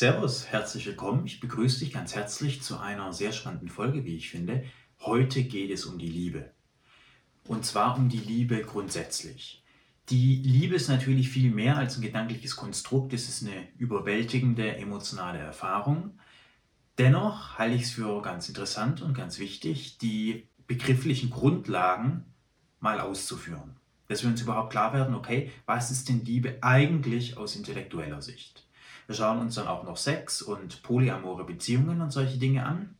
Servus, herzlich willkommen. Ich begrüße dich ganz herzlich zu einer sehr spannenden Folge, wie ich finde. Heute geht es um die Liebe. Und zwar um die Liebe grundsätzlich. Die Liebe ist natürlich viel mehr als ein gedankliches Konstrukt. Es ist eine überwältigende emotionale Erfahrung. Dennoch halte ich es für ganz interessant und ganz wichtig, die begrifflichen Grundlagen mal auszuführen. Dass wir uns überhaupt klar werden, okay, was ist denn Liebe eigentlich aus intellektueller Sicht? Wir schauen uns dann auch noch Sex und polyamore Beziehungen und solche Dinge an.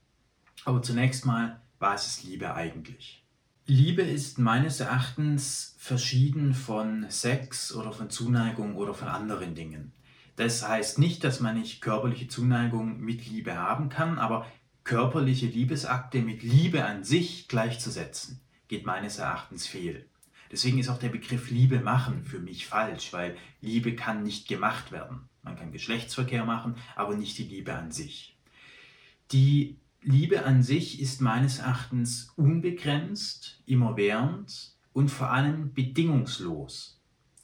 Aber zunächst mal, was ist Liebe eigentlich? Liebe ist meines Erachtens verschieden von Sex oder von Zuneigung oder von anderen Dingen. Das heißt nicht, dass man nicht körperliche Zuneigung mit Liebe haben kann, aber körperliche Liebesakte mit Liebe an sich gleichzusetzen, geht meines Erachtens fehl. Deswegen ist auch der Begriff Liebe machen für mich falsch, weil Liebe kann nicht gemacht werden. Man kann Geschlechtsverkehr machen, aber nicht die Liebe an sich. Die Liebe an sich ist meines Erachtens unbegrenzt, immerwährend und vor allem bedingungslos.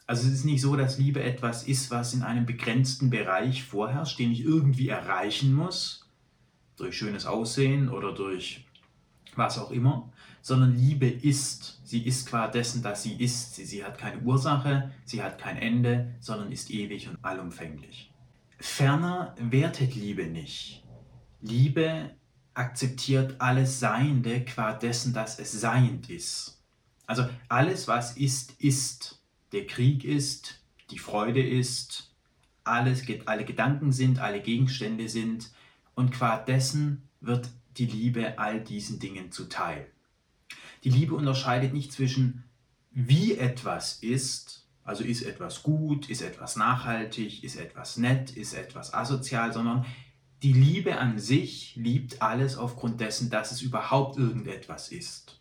Also es ist nicht so, dass Liebe etwas ist, was in einem begrenzten Bereich vorherrscht, den ich irgendwie erreichen muss, durch schönes Aussehen oder durch was auch immer, sondern Liebe ist. Sie ist qua dessen, dass sie ist. Sie, sie hat keine Ursache, sie hat kein Ende, sondern ist ewig und allumfänglich. Ferner wertet Liebe nicht. Liebe akzeptiert alles Seiende qua dessen, dass es seiend ist. Also alles, was ist, ist. Der Krieg ist, die Freude ist, alles, alle Gedanken sind, alle Gegenstände sind und qua dessen wird die Liebe all diesen Dingen zuteil. Die Liebe unterscheidet nicht zwischen wie etwas ist, also ist etwas gut, ist etwas nachhaltig, ist etwas nett, ist etwas asozial, sondern die Liebe an sich liebt alles aufgrund dessen, dass es überhaupt irgendetwas ist.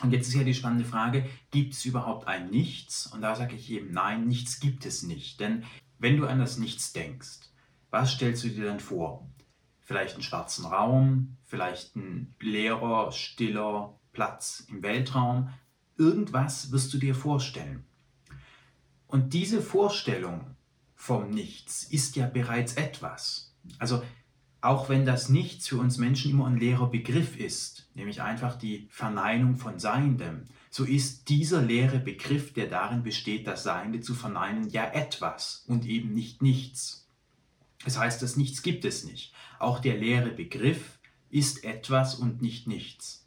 Und jetzt ist ja die spannende Frage, gibt es überhaupt ein Nichts? Und da sage ich eben, nein, nichts gibt es nicht. Denn wenn du an das Nichts denkst, was stellst du dir dann vor? Vielleicht einen schwarzen Raum, vielleicht ein leerer, stiller, Platz im Weltraum. Irgendwas wirst du dir vorstellen. Und diese Vorstellung vom Nichts ist ja bereits etwas. Also auch wenn das Nichts für uns Menschen immer ein leerer Begriff ist, nämlich einfach die Verneinung von Seiendem, so ist dieser leere Begriff, der darin besteht, das Seiende zu verneinen, ja etwas und eben nicht nichts. Das heißt, das Nichts gibt es nicht. Auch der leere Begriff ist etwas und nicht nichts.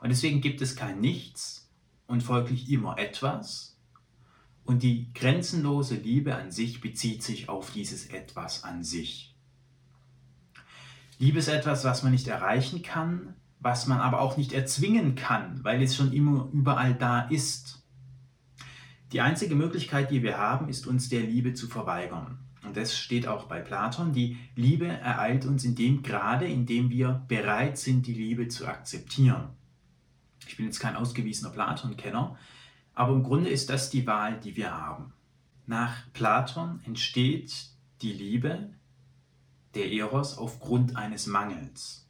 Und deswegen gibt es kein Nichts und folglich immer etwas. Und die grenzenlose Liebe an sich bezieht sich auf dieses etwas an sich. Liebe ist etwas, was man nicht erreichen kann, was man aber auch nicht erzwingen kann, weil es schon immer überall da ist. Die einzige Möglichkeit, die wir haben, ist uns der Liebe zu verweigern. Und das steht auch bei Platon. Die Liebe ereilt uns in dem Grade, in dem wir bereit sind, die Liebe zu akzeptieren. Ich bin jetzt kein ausgewiesener Platon-Kenner, aber im Grunde ist das die Wahl, die wir haben. Nach Platon entsteht die Liebe, der Eros, aufgrund eines Mangels.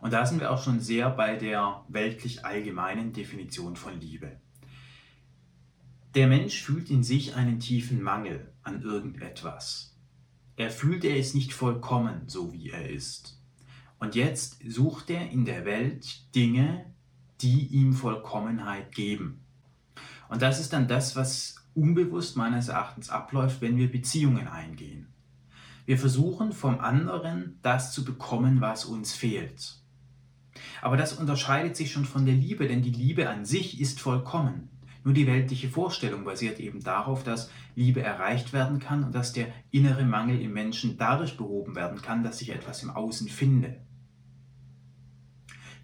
Und da sind wir auch schon sehr bei der weltlich allgemeinen Definition von Liebe. Der Mensch fühlt in sich einen tiefen Mangel an irgendetwas. Er fühlt, er ist nicht vollkommen, so wie er ist. Und jetzt sucht er in der Welt Dinge, die ihm Vollkommenheit geben. Und das ist dann das, was unbewusst meines Erachtens abläuft, wenn wir Beziehungen eingehen. Wir versuchen vom anderen das zu bekommen, was uns fehlt. Aber das unterscheidet sich schon von der Liebe, denn die Liebe an sich ist vollkommen. Nur die weltliche Vorstellung basiert eben darauf, dass Liebe erreicht werden kann und dass der innere Mangel im Menschen dadurch behoben werden kann, dass sich etwas im Außen finde.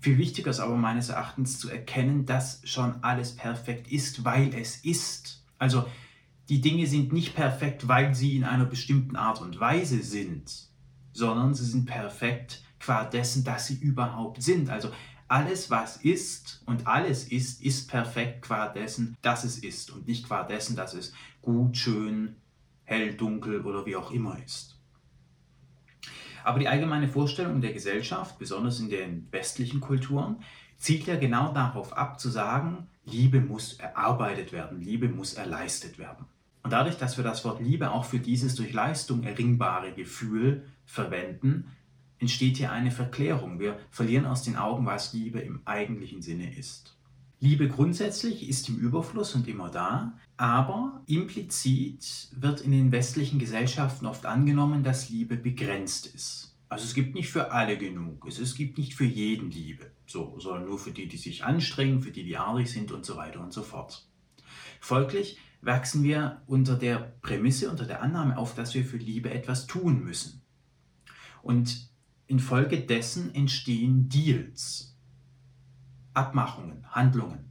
Viel wichtiger ist aber meines Erachtens zu erkennen, dass schon alles perfekt ist, weil es ist. Also die Dinge sind nicht perfekt, weil sie in einer bestimmten Art und Weise sind, sondern sie sind perfekt qua dessen, dass sie überhaupt sind. Also alles, was ist und alles ist, ist perfekt qua dessen, dass es ist und nicht qua dessen, dass es gut, schön, hell, dunkel oder wie auch immer ist. Aber die allgemeine Vorstellung der Gesellschaft, besonders in den westlichen Kulturen, zielt ja genau darauf ab, zu sagen, Liebe muss erarbeitet werden, Liebe muss erleistet werden. Und dadurch, dass wir das Wort Liebe auch für dieses durch Leistung erringbare Gefühl verwenden, entsteht hier eine Verklärung. Wir verlieren aus den Augen, was Liebe im eigentlichen Sinne ist. Liebe grundsätzlich ist im Überfluss und immer da, aber implizit wird in den westlichen Gesellschaften oft angenommen, dass Liebe begrenzt ist. Also es gibt nicht für alle genug, es gibt nicht für jeden Liebe, so, sondern nur für die, die sich anstrengen, für die, die artig sind und so weiter und so fort. Folglich wachsen wir unter der Prämisse, unter der Annahme auf, dass wir für Liebe etwas tun müssen. Und infolgedessen entstehen Deals, Abmachungen, Handlungen.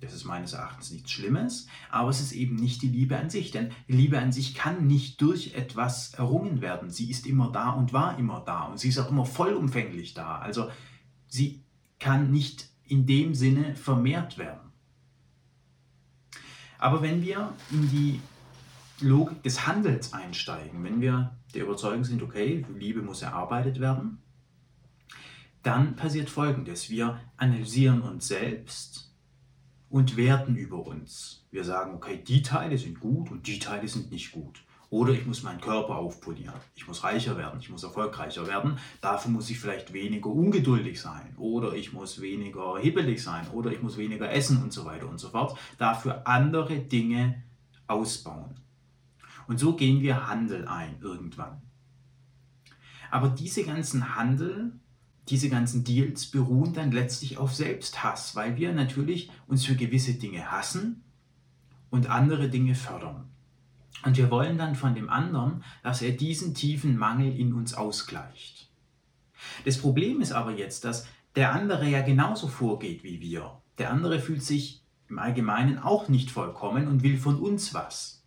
Das ist meines Erachtens nichts Schlimmes, aber es ist eben nicht die Liebe an sich, denn Liebe an sich kann nicht durch etwas errungen werden. Sie ist immer da und war immer da und sie ist auch immer vollumfänglich da. Also sie kann nicht in dem Sinne vermehrt werden. Aber wenn wir in die Logik des Handels einsteigen, wenn wir der Überzeugung sind, okay, Liebe muss erarbeitet werden, dann passiert Folgendes. Wir analysieren uns selbst und werten über uns. Wir sagen, okay, die Teile sind gut und die Teile sind nicht gut. Oder ich muss meinen Körper aufpolieren. Ich muss reicher werden, ich muss erfolgreicher werden. Dafür muss ich vielleicht weniger ungeduldig sein. Oder ich muss weniger hibbelig sein. Oder ich muss weniger essen und so weiter und so fort. Dafür andere Dinge ausbauen. Und so gehen wir Handel ein irgendwann. Aber diese ganzen Handel diese ganzen Deals beruhen dann letztlich auf Selbsthass, weil wir natürlich uns für gewisse Dinge hassen und andere Dinge fördern. Und wir wollen dann von dem anderen, dass er diesen tiefen Mangel in uns ausgleicht. Das Problem ist aber jetzt, dass der andere ja genauso vorgeht wie wir. Der andere fühlt sich im Allgemeinen auch nicht vollkommen und will von uns was.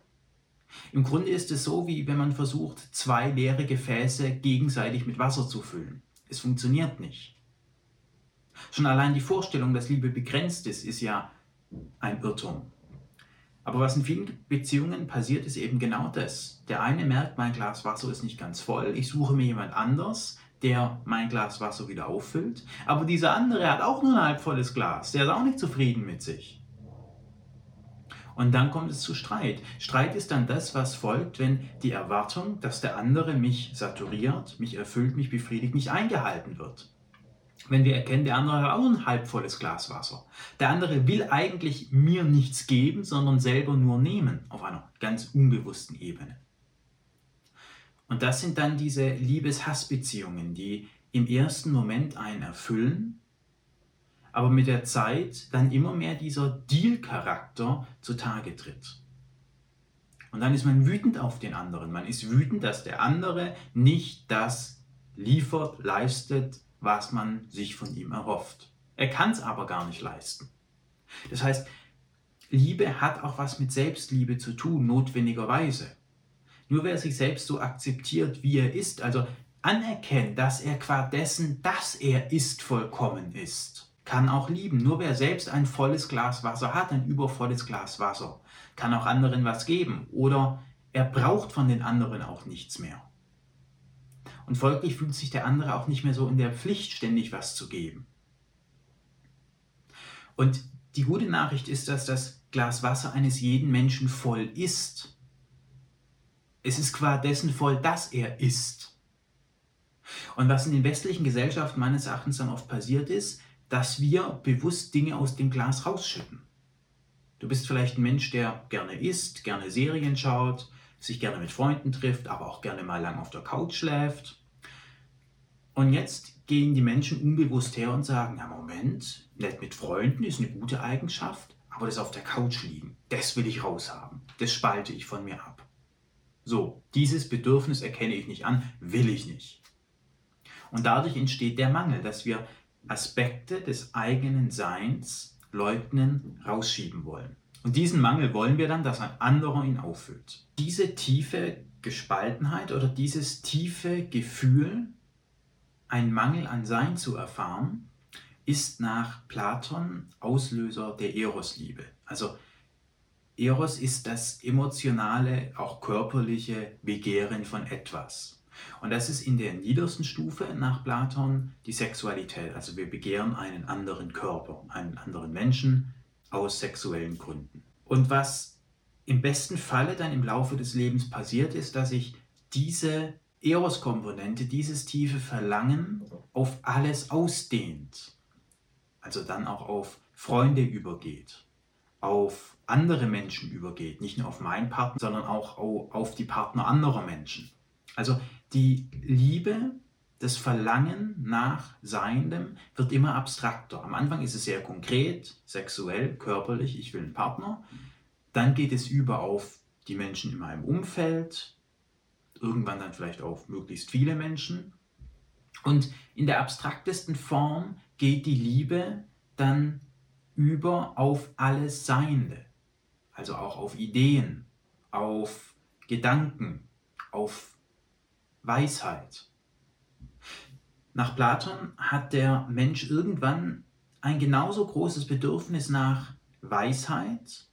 Im Grunde ist es so, wie wenn man versucht, zwei leere Gefäße gegenseitig mit Wasser zu füllen. Es funktioniert nicht. Schon allein die Vorstellung, dass Liebe begrenzt ist, ist ja ein Irrtum. Aber was in vielen Beziehungen passiert, ist eben genau das. Der eine merkt, mein Glas Wasser ist nicht ganz voll, ich suche mir jemand anders, der mein Glas Wasser wieder auffüllt. Aber dieser andere hat auch nur ein halb volles Glas, der ist auch nicht zufrieden mit sich. Und dann kommt es zu Streit. Streit ist dann das, was folgt, wenn die Erwartung, dass der andere mich saturiert, mich erfüllt, mich befriedigt, nicht eingehalten wird. Wenn wir erkennen, der andere hat auch ein halbvolles Glas Wasser. Der andere will eigentlich mir nichts geben, sondern selber nur nehmen, auf einer ganz unbewussten Ebene. Und das sind dann diese Liebes-Hass-Beziehungen, die im ersten Moment einen erfüllen, aber mit der Zeit dann immer mehr dieser Deal-Charakter zutage tritt. Und dann ist man wütend auf den anderen. Man ist wütend, dass der andere nicht das liefert, leistet, was man sich von ihm erhofft. Er kann es aber gar nicht leisten. Das heißt, Liebe hat auch was mit Selbstliebe zu tun, notwendigerweise. Nur wer sich selbst so akzeptiert, wie er ist, also anerkennt, dass er qua dessen, dass er ist, vollkommen ist, kann auch lieben. Nur wer selbst ein volles Glas Wasser hat, ein übervolles Glas Wasser, kann auch anderen was geben. Oder er braucht von den anderen auch nichts mehr. Und folglich fühlt sich der andere auch nicht mehr so in der Pflicht, ständig was zu geben. Und die gute Nachricht ist, dass das Glas Wasser eines jeden Menschen voll ist. Es ist qua dessen voll, dass er ist. Und was in den westlichen Gesellschaften meines Erachtens dann oft passiert ist, dass wir bewusst Dinge aus dem Glas rausschütten. Du bist vielleicht ein Mensch, der gerne isst, gerne Serien schaut, sich gerne mit Freunden trifft, aber auch gerne mal lang auf der Couch schläft. Und jetzt gehen die Menschen unbewusst her und sagen, na Moment, nett mit Freunden ist eine gute Eigenschaft, aber das auf der Couch liegen, das will ich raushaben, das spalte ich von mir ab. So, dieses Bedürfnis erkenne ich nicht an, will ich nicht. Und dadurch entsteht der Mangel, dass wir Aspekte des eigenen Seins leugnen, rausschieben wollen. Und diesen Mangel wollen wir dann, dass ein anderer ihn auffüllt. Diese tiefe Gespaltenheit oder dieses tiefe Gefühl, einen Mangel an Sein zu erfahren, ist nach Platon Auslöser der Erosliebe. Also Eros ist das emotionale, auch körperliche Begehren von etwas. Und das ist in der niedersten Stufe nach Platon die Sexualität. Also wir begehren einen anderen Körper, einen anderen Menschen aus sexuellen Gründen. Und was im besten Falle dann im Laufe des Lebens passiert ist, dass ich diese Eros-Komponente, dieses tiefe Verlangen auf alles ausdehnt. Also dann auch auf Freunde übergeht, auf andere Menschen übergeht, nicht nur auf meinen Partner, sondern auch auf die Partner anderer Menschen. Also die Liebe, das Verlangen nach Seiendem wird immer abstrakter. Am Anfang ist es sehr konkret, sexuell, körperlich, ich will einen Partner. Dann geht es über auf die Menschen in meinem Umfeld, irgendwann dann vielleicht auf möglichst viele Menschen. Und in der abstraktesten Form geht die Liebe dann über auf alles Seiende, also auch auf Ideen, auf Gedanken, auf Weisheit. Nach Platon hat der Mensch irgendwann ein genauso großes Bedürfnis nach Weisheit,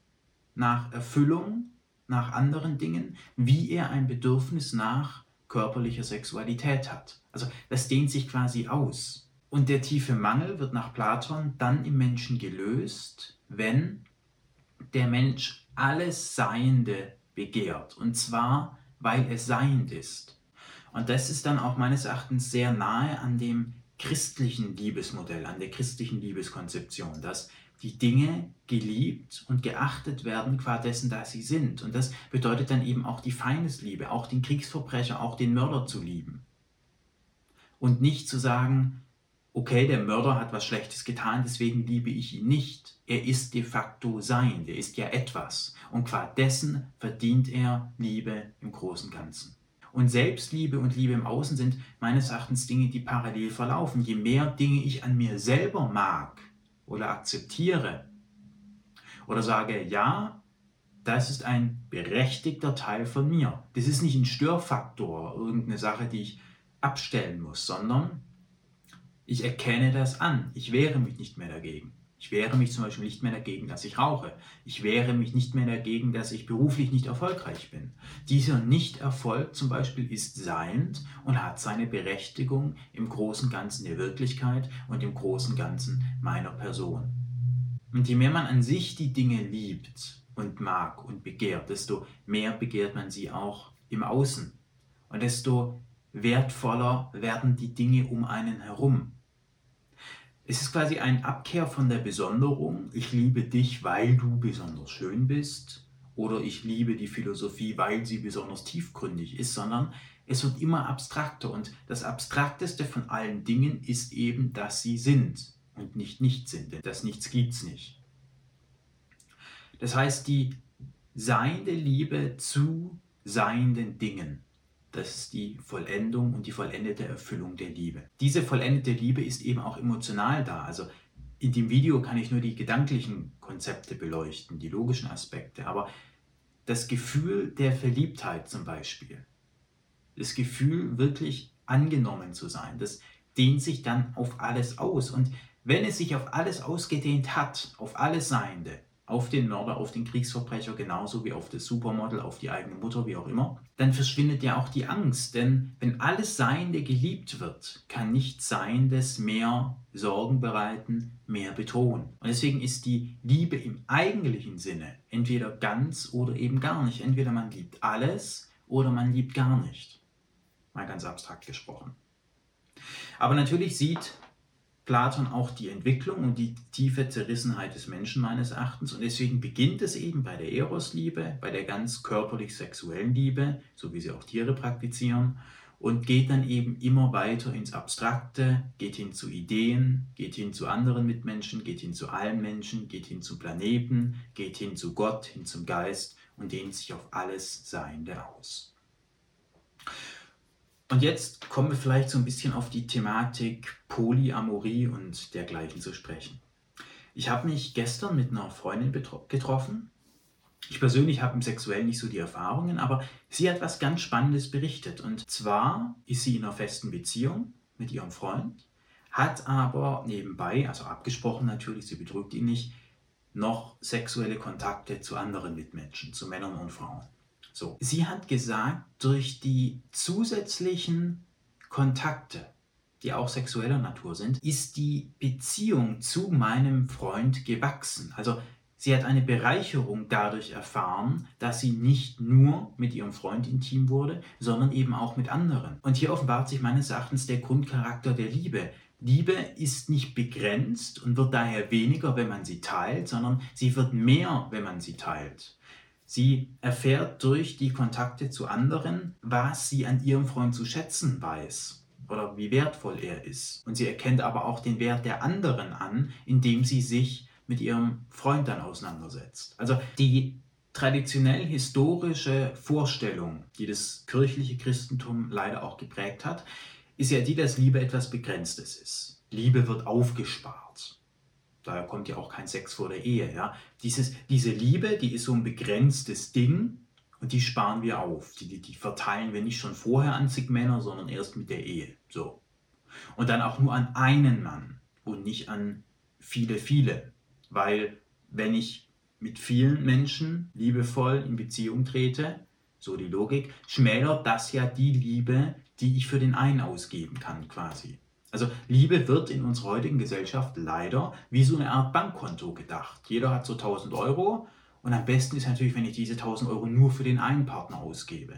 nach Erfüllung, nach anderen Dingen, wie er ein Bedürfnis nach körperlicher Sexualität hat. Also das dehnt sich quasi aus. Und der tiefe Mangel wird nach Platon dann im Menschen gelöst, wenn der Mensch alles Seiende begehrt. Und zwar, weil es seiend ist. Und das ist dann auch meines Erachtens sehr nahe an dem christlichen Liebesmodell, an der christlichen Liebeskonzeption, dass die Dinge geliebt und geachtet werden qua dessen, da sie sind. Und das bedeutet dann eben auch die Feindesliebe, auch den Kriegsverbrecher, auch den Mörder zu lieben. Und nicht zu sagen, okay, der Mörder hat was Schlechtes getan, deswegen liebe ich ihn nicht. Er ist de facto sein, der ist ja etwas. Und qua dessen verdient er Liebe im großen Ganzen. Und Selbstliebe und Liebe im Außen sind meines Erachtens Dinge, die parallel verlaufen. Je mehr Dinge ich an mir selber mag, oder akzeptiere oder sage, ja, das ist ein berechtigter Teil von mir. Das ist nicht ein Störfaktor, irgendeine Sache, die ich abstellen muss, sondern ich erkenne das an. Ich wehre mich nicht mehr dagegen. Ich wehre mich zum Beispiel nicht mehr dagegen, dass ich rauche. Ich wehre mich nicht mehr dagegen, dass ich beruflich nicht erfolgreich bin. Dieser Nichterfolg zum Beispiel ist seiend und hat seine Berechtigung im großen Ganzen der Wirklichkeit und im großen Ganzen meiner Person. Und je mehr man an sich die Dinge liebt und mag und begehrt, desto mehr begehrt man sie auch im Außen. Und desto wertvoller werden die Dinge um einen herum. Es ist quasi ein Abkehr von der Besonderung, ich liebe dich, weil du besonders schön bist, oder ich liebe die Philosophie, weil sie besonders tiefgründig ist, sondern es wird immer abstrakter. Und das Abstrakteste von allen Dingen ist eben, dass sie sind und nicht nicht sind, denn das Nichts gibt es nicht. Das heißt, die seiende Liebe zu seienden Dingen das ist die Vollendung und die vollendete Erfüllung der Liebe. Diese vollendete Liebe ist eben auch emotional da. Also in dem Video kann ich nur die gedanklichen Konzepte beleuchten, die logischen Aspekte, aber das Gefühl der Verliebtheit zum Beispiel, das Gefühl wirklich angenommen zu sein, das dehnt sich dann auf alles aus. Und wenn es sich auf alles ausgedehnt hat, auf alles Seiende, auf den Mörder, auf den Kriegsverbrecher, genauso wie auf das Supermodel, auf die eigene Mutter, wie auch immer, dann verschwindet ja auch die Angst. Denn wenn alles Seiende geliebt wird, kann nichts Seiendes mehr Sorgen bereiten, mehr betonen. Und deswegen ist die Liebe im eigentlichen Sinne entweder ganz oder eben gar nicht. Entweder man liebt alles oder man liebt gar nicht. Mal ganz abstrakt gesprochen. Aber natürlich sieht Platon auch die Entwicklung und die tiefe Zerrissenheit des Menschen meines Erachtens. Und deswegen beginnt es eben bei der Eros-Liebe, bei der ganz körperlich-sexuellen Liebe, so wie sie auch Tiere praktizieren, und geht dann eben immer weiter ins Abstrakte, geht hin zu Ideen, geht hin zu anderen Mitmenschen, geht hin zu allen Menschen, geht hin zu Planeten, geht hin zu Gott, hin zum Geist und dehnt sich auf alles Seiende aus. Und jetzt kommen wir vielleicht so ein bisschen auf die Thematik Polyamorie und dergleichen zu sprechen. Ich habe mich gestern mit einer Freundin getroffen. Ich persönlich habe im Sexuellen nicht so die Erfahrungen, aber sie hat was ganz Spannendes berichtet. Und zwar ist sie in einer festen Beziehung mit ihrem Freund, hat aber nebenbei, also abgesprochen natürlich, sie betrügt ihn nicht, noch sexuelle Kontakte zu anderen Mitmenschen, zu Männern und Frauen. So, sie hat gesagt, durch die zusätzlichen Kontakte, die auch sexueller Natur sind, ist die Beziehung zu meinem Freund gewachsen. Also Sie hat eine Bereicherung dadurch erfahren, dass sie nicht nur mit ihrem Freund intim wurde, sondern eben auch mit anderen. Und hier offenbart sich meines Erachtens der Grundcharakter der Liebe. Liebe ist nicht begrenzt und wird daher weniger, wenn man sie teilt, sondern sie wird mehr, wenn man sie teilt. Sie erfährt durch die Kontakte zu anderen, was sie an ihrem Freund zu schätzen weiß oder wie wertvoll er ist. Und sie erkennt aber auch den Wert der anderen an, indem sie sich mit ihrem Freund dann auseinandersetzt. Also die traditionell historische Vorstellung, die das kirchliche Christentum leider auch geprägt hat, ist ja die, dass Liebe etwas Begrenztes ist. Liebe wird aufgespart. Daher kommt ja auch kein Sex vor der Ehe. Ja? Dieses, diese Liebe, die ist so ein begrenztes Ding und die sparen wir auf. Die, die, die verteilen wir nicht schon vorher an zig Männer, sondern erst mit der Ehe. So. Und dann auch nur an einen Mann und nicht an viele, viele. Weil wenn ich mit vielen Menschen liebevoll in Beziehung trete, so die Logik, schmälert das ja die Liebe, die ich für den einen ausgeben kann quasi. Also Liebe wird in unserer heutigen Gesellschaft leider wie so eine Art Bankkonto gedacht. Jeder hat so 1000 Euro und am besten ist natürlich, wenn ich diese 1000 Euro nur für den einen Partner ausgebe.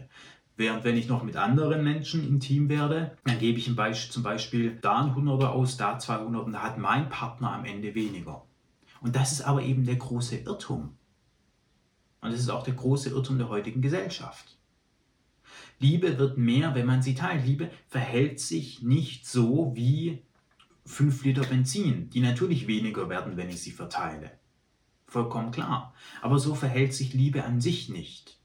Während wenn ich noch mit anderen Menschen intim werde, dann gebe ich zum Beispiel da ein 100er aus, da 200 und da hat mein Partner am Ende weniger. Und das ist aber eben der große Irrtum. Und das ist auch der große Irrtum der heutigen Gesellschaft. Liebe wird mehr, wenn man sie teilt. Liebe verhält sich nicht so wie 5 Liter Benzin, die natürlich weniger werden, wenn ich sie verteile. Vollkommen klar. Aber so verhält sich Liebe an sich nicht.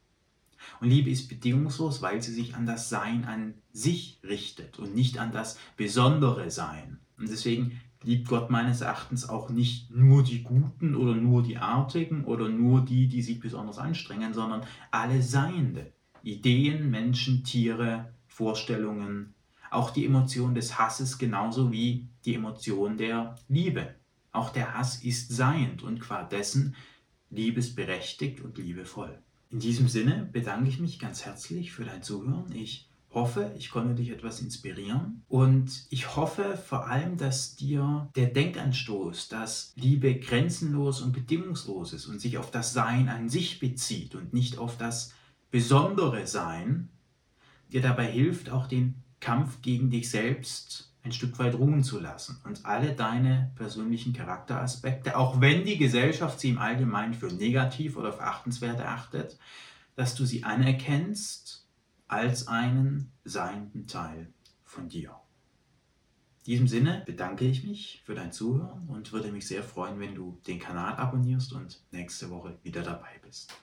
Und Liebe ist bedingungslos, weil sie sich an das Sein an sich richtet und nicht an das besondere Sein. Und deswegen liebt Gott meines Erachtens auch nicht nur die Guten oder nur die Artigen oder nur die, die sich besonders anstrengen, sondern alle Seiende. Ideen, Menschen, Tiere, Vorstellungen, auch die Emotion des Hasses genauso wie die Emotion der Liebe. Auch der Hass ist seiend und qua dessen liebesberechtigt und liebevoll. In diesem Sinne bedanke ich mich ganz herzlich für dein Zuhören. Ich hoffe, ich konnte dich etwas inspirieren und ich hoffe vor allem, dass dir der Denkanstoß, dass Liebe grenzenlos und bedingungslos ist und sich auf das Sein an sich bezieht und nicht auf das besondere Sein, dir dabei hilft, auch den Kampf gegen dich selbst ein Stück weit ruhen zu lassen und alle deine persönlichen Charakteraspekte, auch wenn die Gesellschaft sie im Allgemeinen für negativ oder verachtenswert erachtet, dass du sie anerkennst als einen seienden Teil von dir. In diesem Sinne bedanke ich mich für dein Zuhören und würde mich sehr freuen, wenn du den Kanal abonnierst und nächste Woche wieder dabei bist.